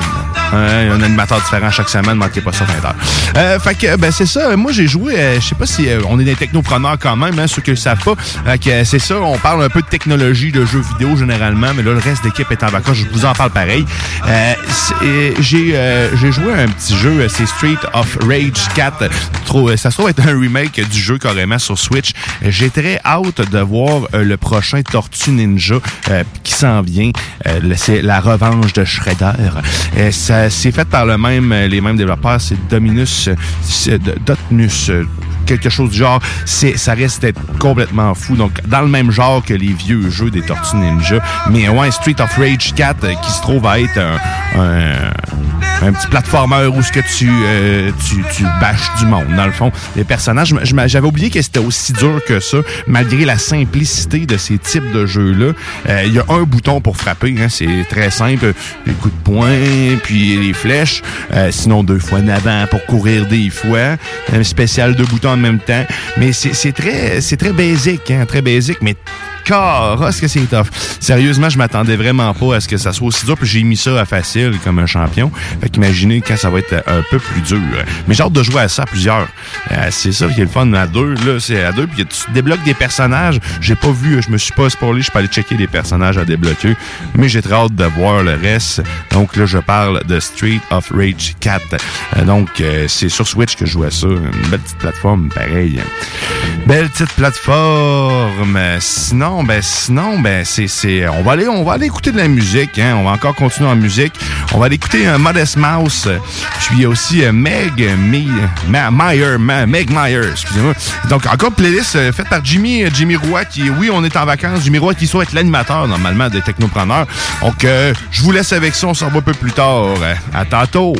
A un animateur différent chaque semaine, manquez pas ça 20 heures. Euh, fait que, ben, c'est ça. Moi, j'ai joué, euh, je sais pas si euh, on est des technopreneurs quand même, hein, ceux qui le savent pas. Fait que, euh, c'est ça, on parle un peu de technologie, de jeux vidéo généralement, mais là, le reste de l'équipe est en vacances. Je vous en parle pareil. Euh, euh, j'ai, euh, j'ai joué un petit jeu, euh, c'est Street of Rage 4. Trop, euh, ça se trouve être un remake du jeu carrément sur Switch. Euh, J'ai très hâte de voir euh, le prochain Tortue Ninja euh, qui s'en vient. Euh, c'est la revanche de Shredder. Euh, ça, c'est fait par le même, euh, les mêmes développeurs. C'est Dominus, euh, euh, quelque chose du genre. C'est, ça reste complètement fou. Donc, dans le même genre que les vieux jeux des Tortues Ninja. Mais ouais, Street of Rage 4 euh, qui se trouve à être un, petit platformer où ce que tu, euh, tu, tu bâches du monde. Dans le fond, les personnages, j'avais oublié que c'était aussi dur que ça, malgré la simplicité de ces types de jeux-là. Euh, Il y a un bouton pour frapper, hein, c'est très simple. Les coups de poing, puis les flèches. Euh, sinon, deux fois en avant pour courir des fois. Un spécial deux boutons en même temps. Mais c'est très, c'est très basique, hein, très basique, mais Carrosse que c'est tough. Sérieusement, je m'attendais vraiment pas à ce que ça soit aussi dur, puis j'ai mis ça à facile comme un champion. Fait qu'imaginez quand ça va être un peu plus dur. Mais j'ai hâte de jouer à ça plusieurs. Euh, c'est ça qui est le fun à deux, là, c'est à deux, puis tu débloques des personnages. J'ai pas vu, je me suis pas spoilé, je peux aller checker les personnages à débloquer, mais j'ai très hâte de voir le reste. Donc là, je parle de Street of Rage 4. Euh, donc, euh, c'est sur Switch que je joue à ça. Une belle petite plateforme, pareil. Belle petite plateforme. Sinon, ben sinon, ben c'est c'est on va aller on va aller écouter de la musique hein, on va encore continuer en musique. On va aller écouter un Modest Mouse euh, puis il y a aussi euh, Meg Ma- Meyer, Meg Meyer, excusez-moi. Donc encore playlist euh, faite par Jimmy euh, Jimmy Roy qui oui, on est en vacances, Jimmy Roy qui être l'animateur normalement des technopreneurs. Donc euh, je vous laisse avec ça, on s'en va un peu plus tard. Euh, À tantôt.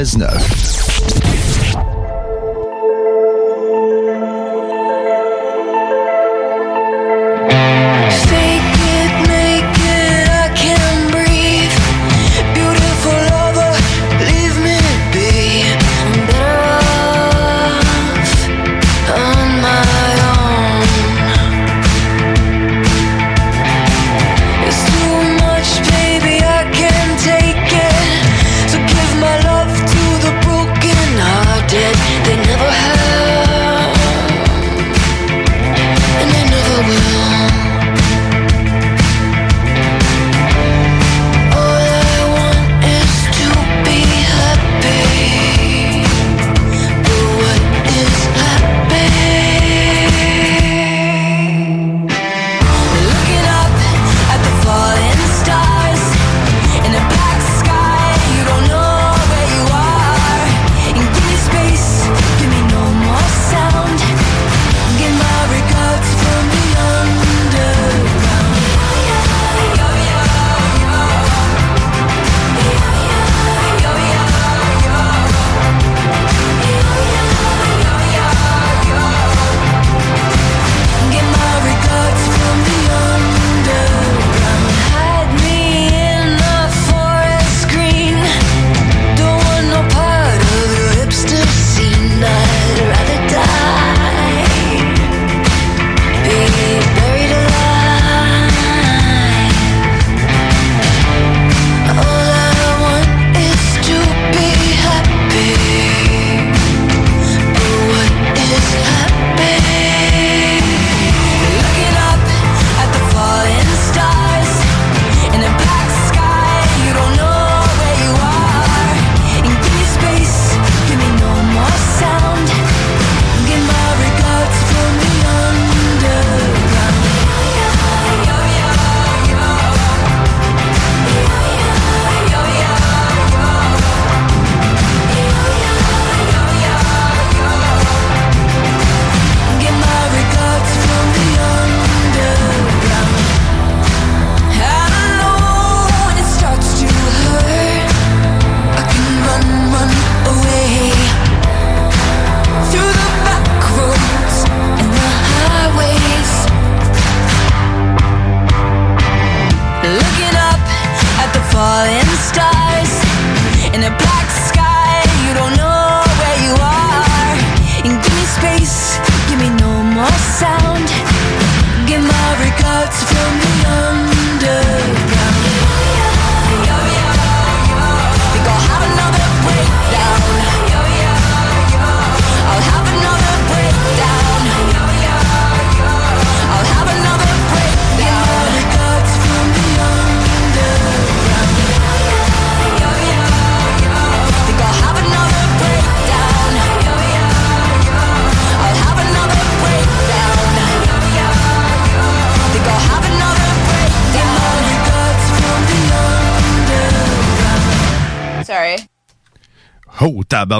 96.9.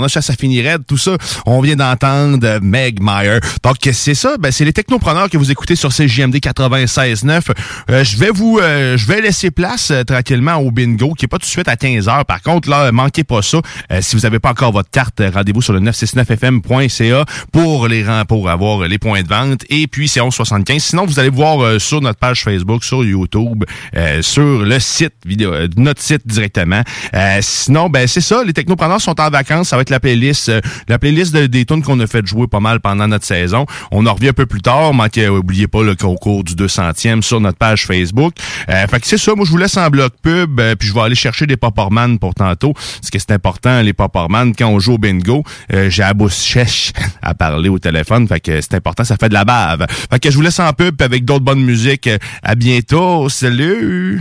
ça, ça finirait tout ça. On vient d'entendre Meg Meyer. Donc, c'est ça, ben, c'est les technopreneurs que vous écoutez sur CJMD 96.9. Euh, je vais vous, euh, je vais laisser place euh, tranquillement au bingo, qui est pas tout de suite à 15 heures. Par contre, là, manquez pas ça. Euh, si vous avez pas encore votre carte, euh, rendez-vous sur le 969fm.ca pour les pour avoir les points de vente. Et puis, c'est 1175. Sinon, vous allez voir sur notre page Facebook, sur YouTube, sur le site vidéo, notre site directement. Sinon, ben c'est ça. Les technopreneurs sont en vacances. Ça va être la playlist, euh, la playlist de- des tunes qu'on a fait jouer pas mal pendant notre saison. On en revient un peu plus tard. Manquez, oubliez pas le concours du 200e sur notre page Facebook. Euh, fait que c'est ça. Moi, je vous laisse en bloc pub. euh, puis je vais aller chercher des Popperman pour tantôt. Parce que c'est important, les Popperman, quand on joue au bingo, euh, j'ai la bouche à parler au téléphone. Fait que c'est important, ça fait de la bave. Fait que je vous laisse en pub avec d'autres bonnes musiques. À bientôt. Salut!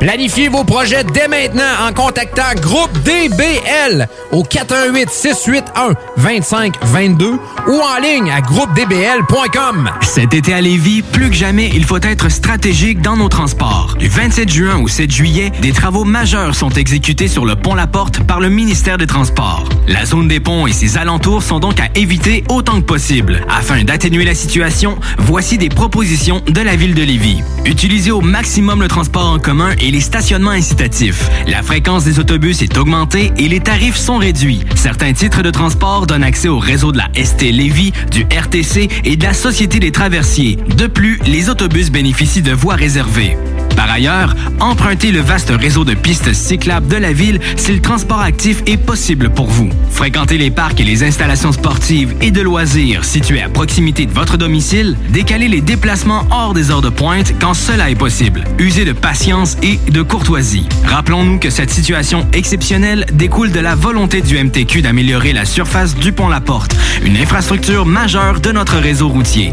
Planifiez vos projets dès maintenant en contactant Groupe DBL au 418-681-2522 ou en ligne à groupedbl.com. Cet été à Lévis, plus que jamais, il faut être stratégique dans nos transports. Du 27 juin au 7 juillet, des travaux majeurs sont exécutés sur le pont La Porte par le ministère des Transports. La zone des ponts et ses alentours sont donc à éviter autant que possible. Afin d'atténuer la situation, voici des propositions de la ville de Lévis. Utilisez au maximum le transport en commun et les stationnements incitatifs. La fréquence des autobus est augmentée et les tarifs sont réduits. Certains titres de transport donnent accès au réseau de la ST Lévis, du RTC et de la Société des traversiers. De plus, les autobus bénéficient de voies réservées. Par ailleurs, empruntez le vaste réseau de pistes cyclables de la ville si le transport actif est possible pour vous. Fréquentez les parcs et les installations sportives et de loisirs situés à proximité de votre domicile. Décalez les déplacements hors des heures de pointe quand cela est possible. Usez de patience et de courtoisie. Rappelons-nous que cette situation exceptionnelle découle de la volonté du MTQ d'améliorer la surface du pont La Porte, une infrastructure majeure de notre réseau routier.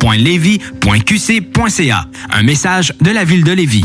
ville.levy.qc.ca. Un message de la ville de Lévis.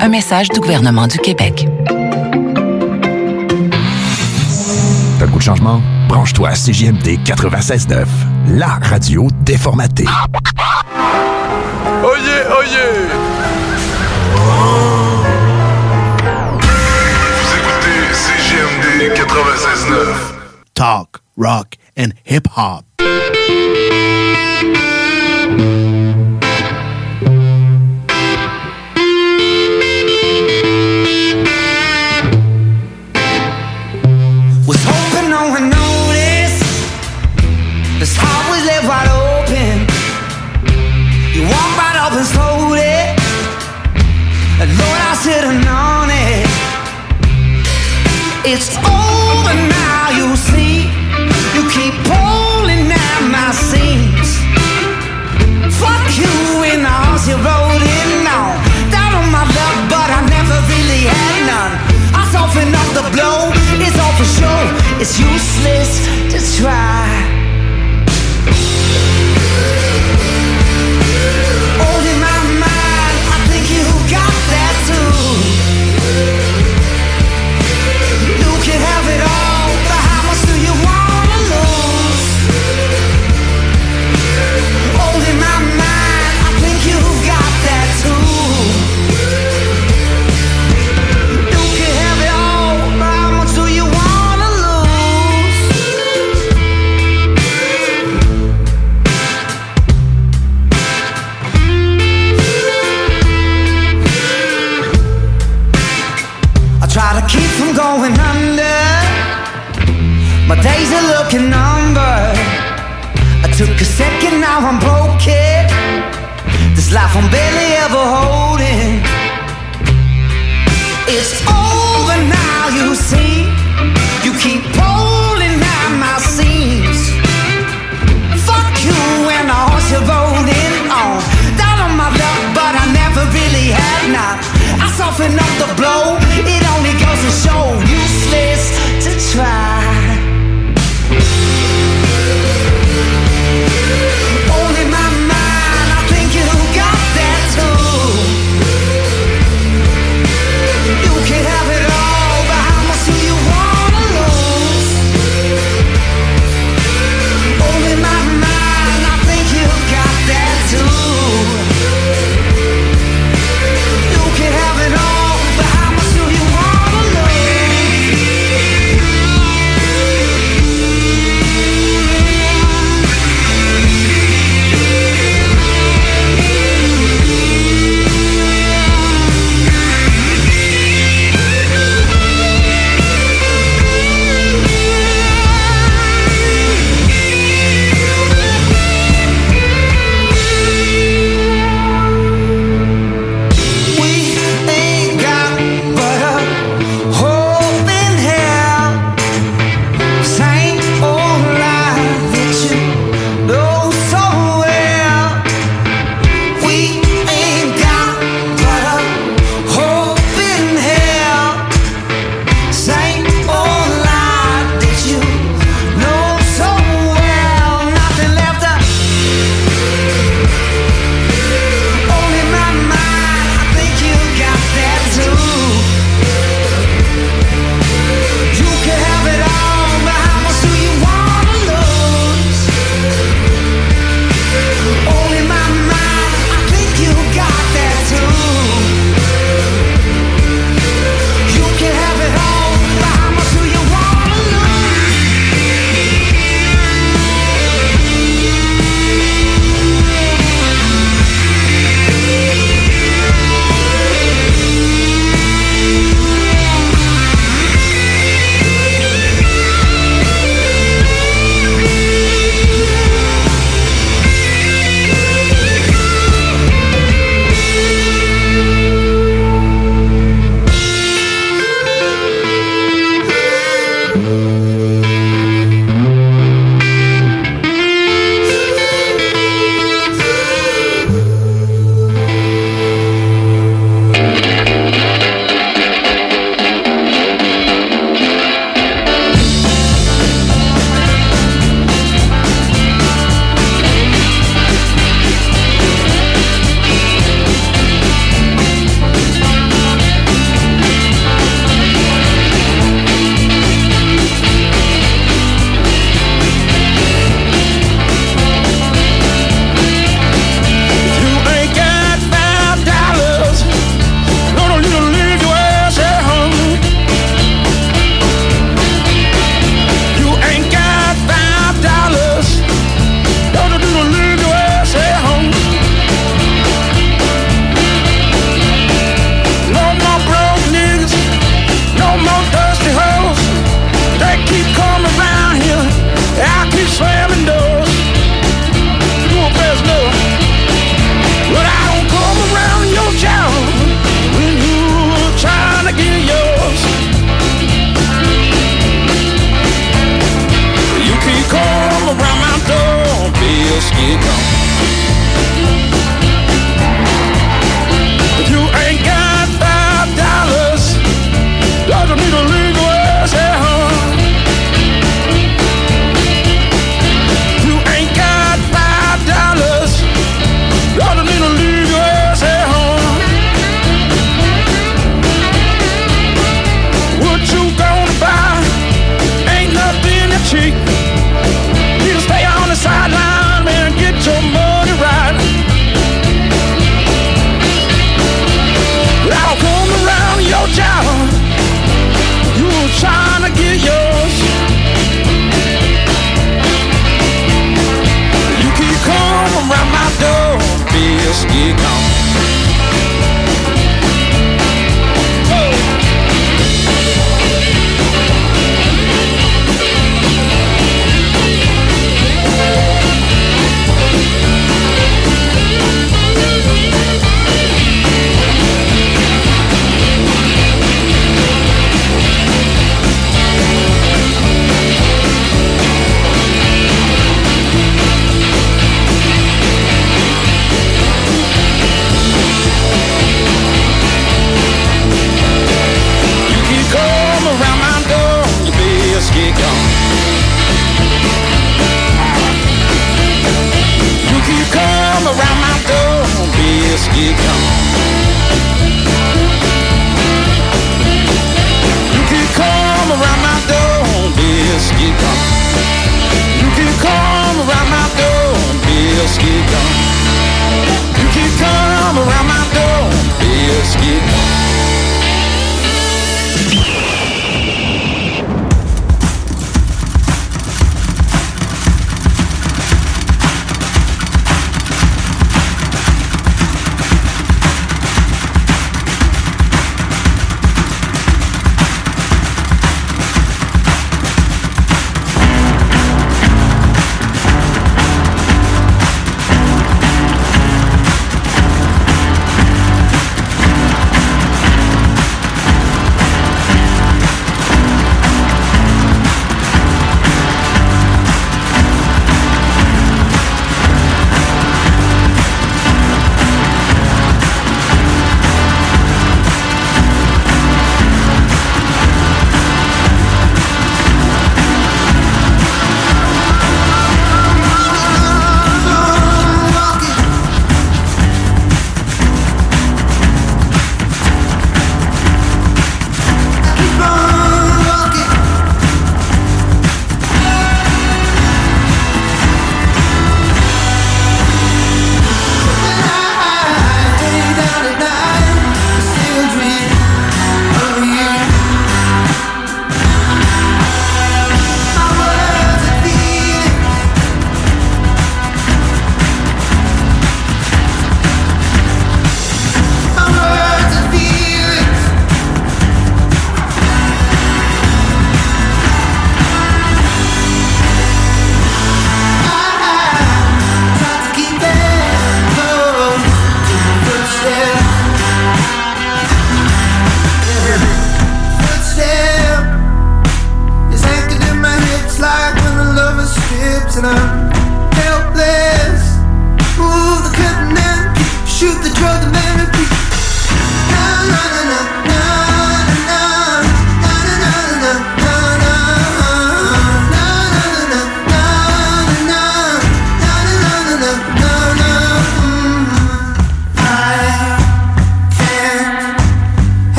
Un message du gouvernement du Québec. T'as le goût de changement? Branche-toi à CJMD 96.9, la radio déformatée. Oyez, oyez! Vous écoutez CGMD 96.9. Talk, rock, and hip try.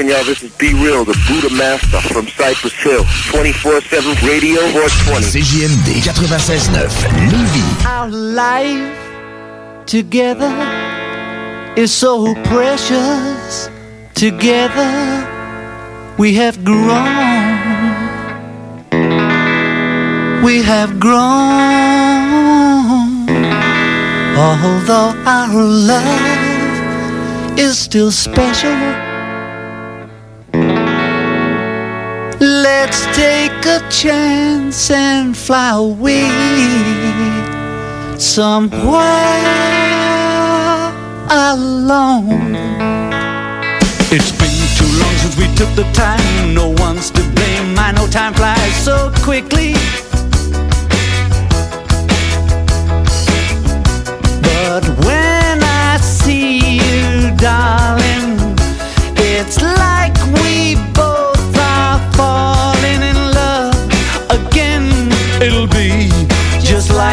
What's y'all? This is Be Real, the Buddha Master from Cypress Hill. 24-7 Radio 420. CJMD 96.9 Lévis. Our life together is so precious. Together we have grown. We have grown. Although our love is still special. Let's take a chance and fly away somewhere alone. It's been too long since we took the time. No one's to blame. I know time flies so quickly. But when I see you, darling,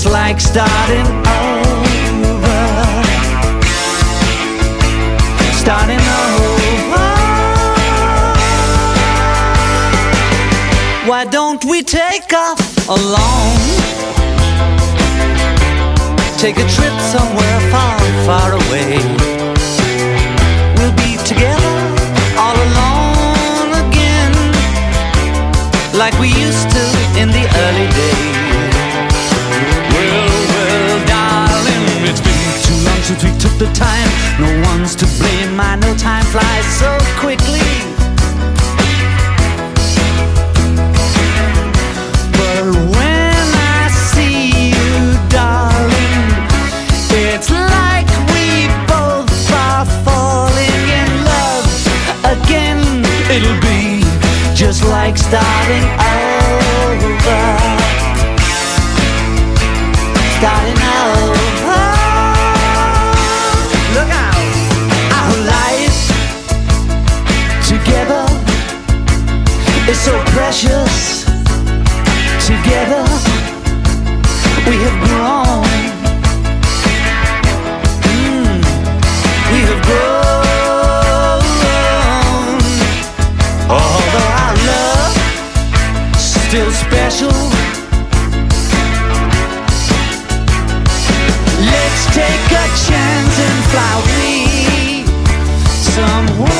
just like starting over. Starting over. Why don't we take off alone? Take a trip somewhere far, far away. We'll be together all alone again, like we used to in the early days. The time. No one's to blame. I know time flies so quickly. But when I see you, darling, it's like we both are falling in love again. It'll be just like starting special. Let's take a chance and fly away somewhere.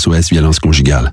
SOS Violence Conjugale.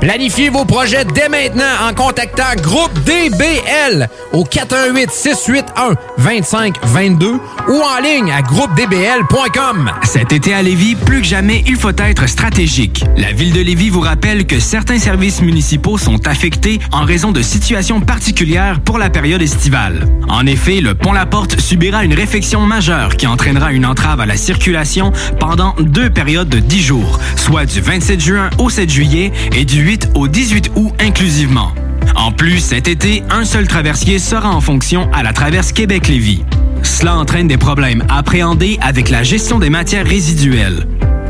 Planifiez vos projets dès maintenant en contactant Groupe DBL au 418-681-2522 ou en ligne à groupedbl.com. Cet été à Lévis, plus que jamais, il faut être stratégique. La ville de Lévis vous rappelle que certains services municipaux sont affectés en raison de situations particulières pour la période estivale. En effet, le pont La Porte subira une réfection majeure qui entraînera une entrave à la circulation pendant deux périodes de 10 jours, soit du 27 juin au 7 juillet et du 8 au 18 août inclusivement. En plus, cet été, un seul traversier sera en fonction à la traverse Québec-Lévis. Cela entraîne des problèmes appréhendés avec la gestion des matières résiduelles.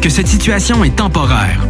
que cette situation est temporaire.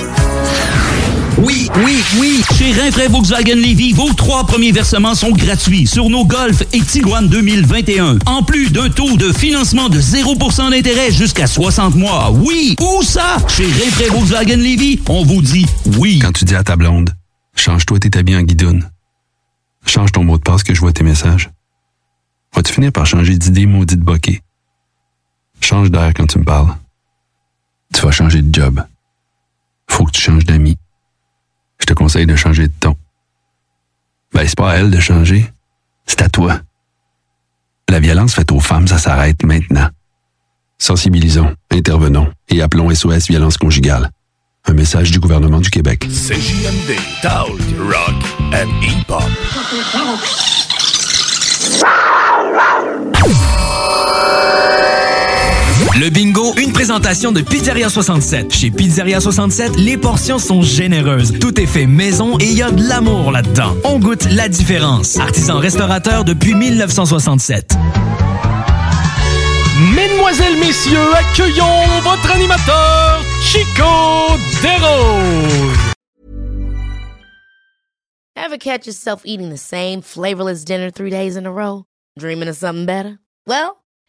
Oui, oui. Chez Rinfraie Volkswagen Levy, vos trois premiers versements sont gratuits sur nos Golf et Tiguan 2021. En plus d'un taux de financement de 0% d'intérêt jusqu'à 60 mois. Oui, où ça? Chez Rinfraie Volkswagen Levy, on vous dit oui. Quand tu dis à ta blonde, change-toi tes habits en guidoune. Change ton mot de passe que je vois tes messages. Vas-tu finir par changer d'idée maudite bokeh? Change d'air quand tu me parles. Tu vas changer de job. Faut que tu changes d'amis. Je te conseille de changer de ton. Ben, c'est pas à elle de changer. C'est à toi. La violence faite aux femmes, ça s'arrête maintenant. Sensibilisons, intervenons et appelons SOS Violence Conjugale. Un message du gouvernement du Québec. CJMD, Talk, Rock and Hip-Hop. Le bingo, une présentation de Pizzeria 67. Chez Pizzeria 67, les portions sont généreuses. Tout est fait maison et il y a de l'amour là-dedans. On goûte la différence. Artisan restaurateur depuis 1967. Mesdemoiselles, messieurs, accueillons votre animateur, Chico Desroses. Ever catch yourself eating the same flavorless dinner three days in a row? Dreaming of something better? Well,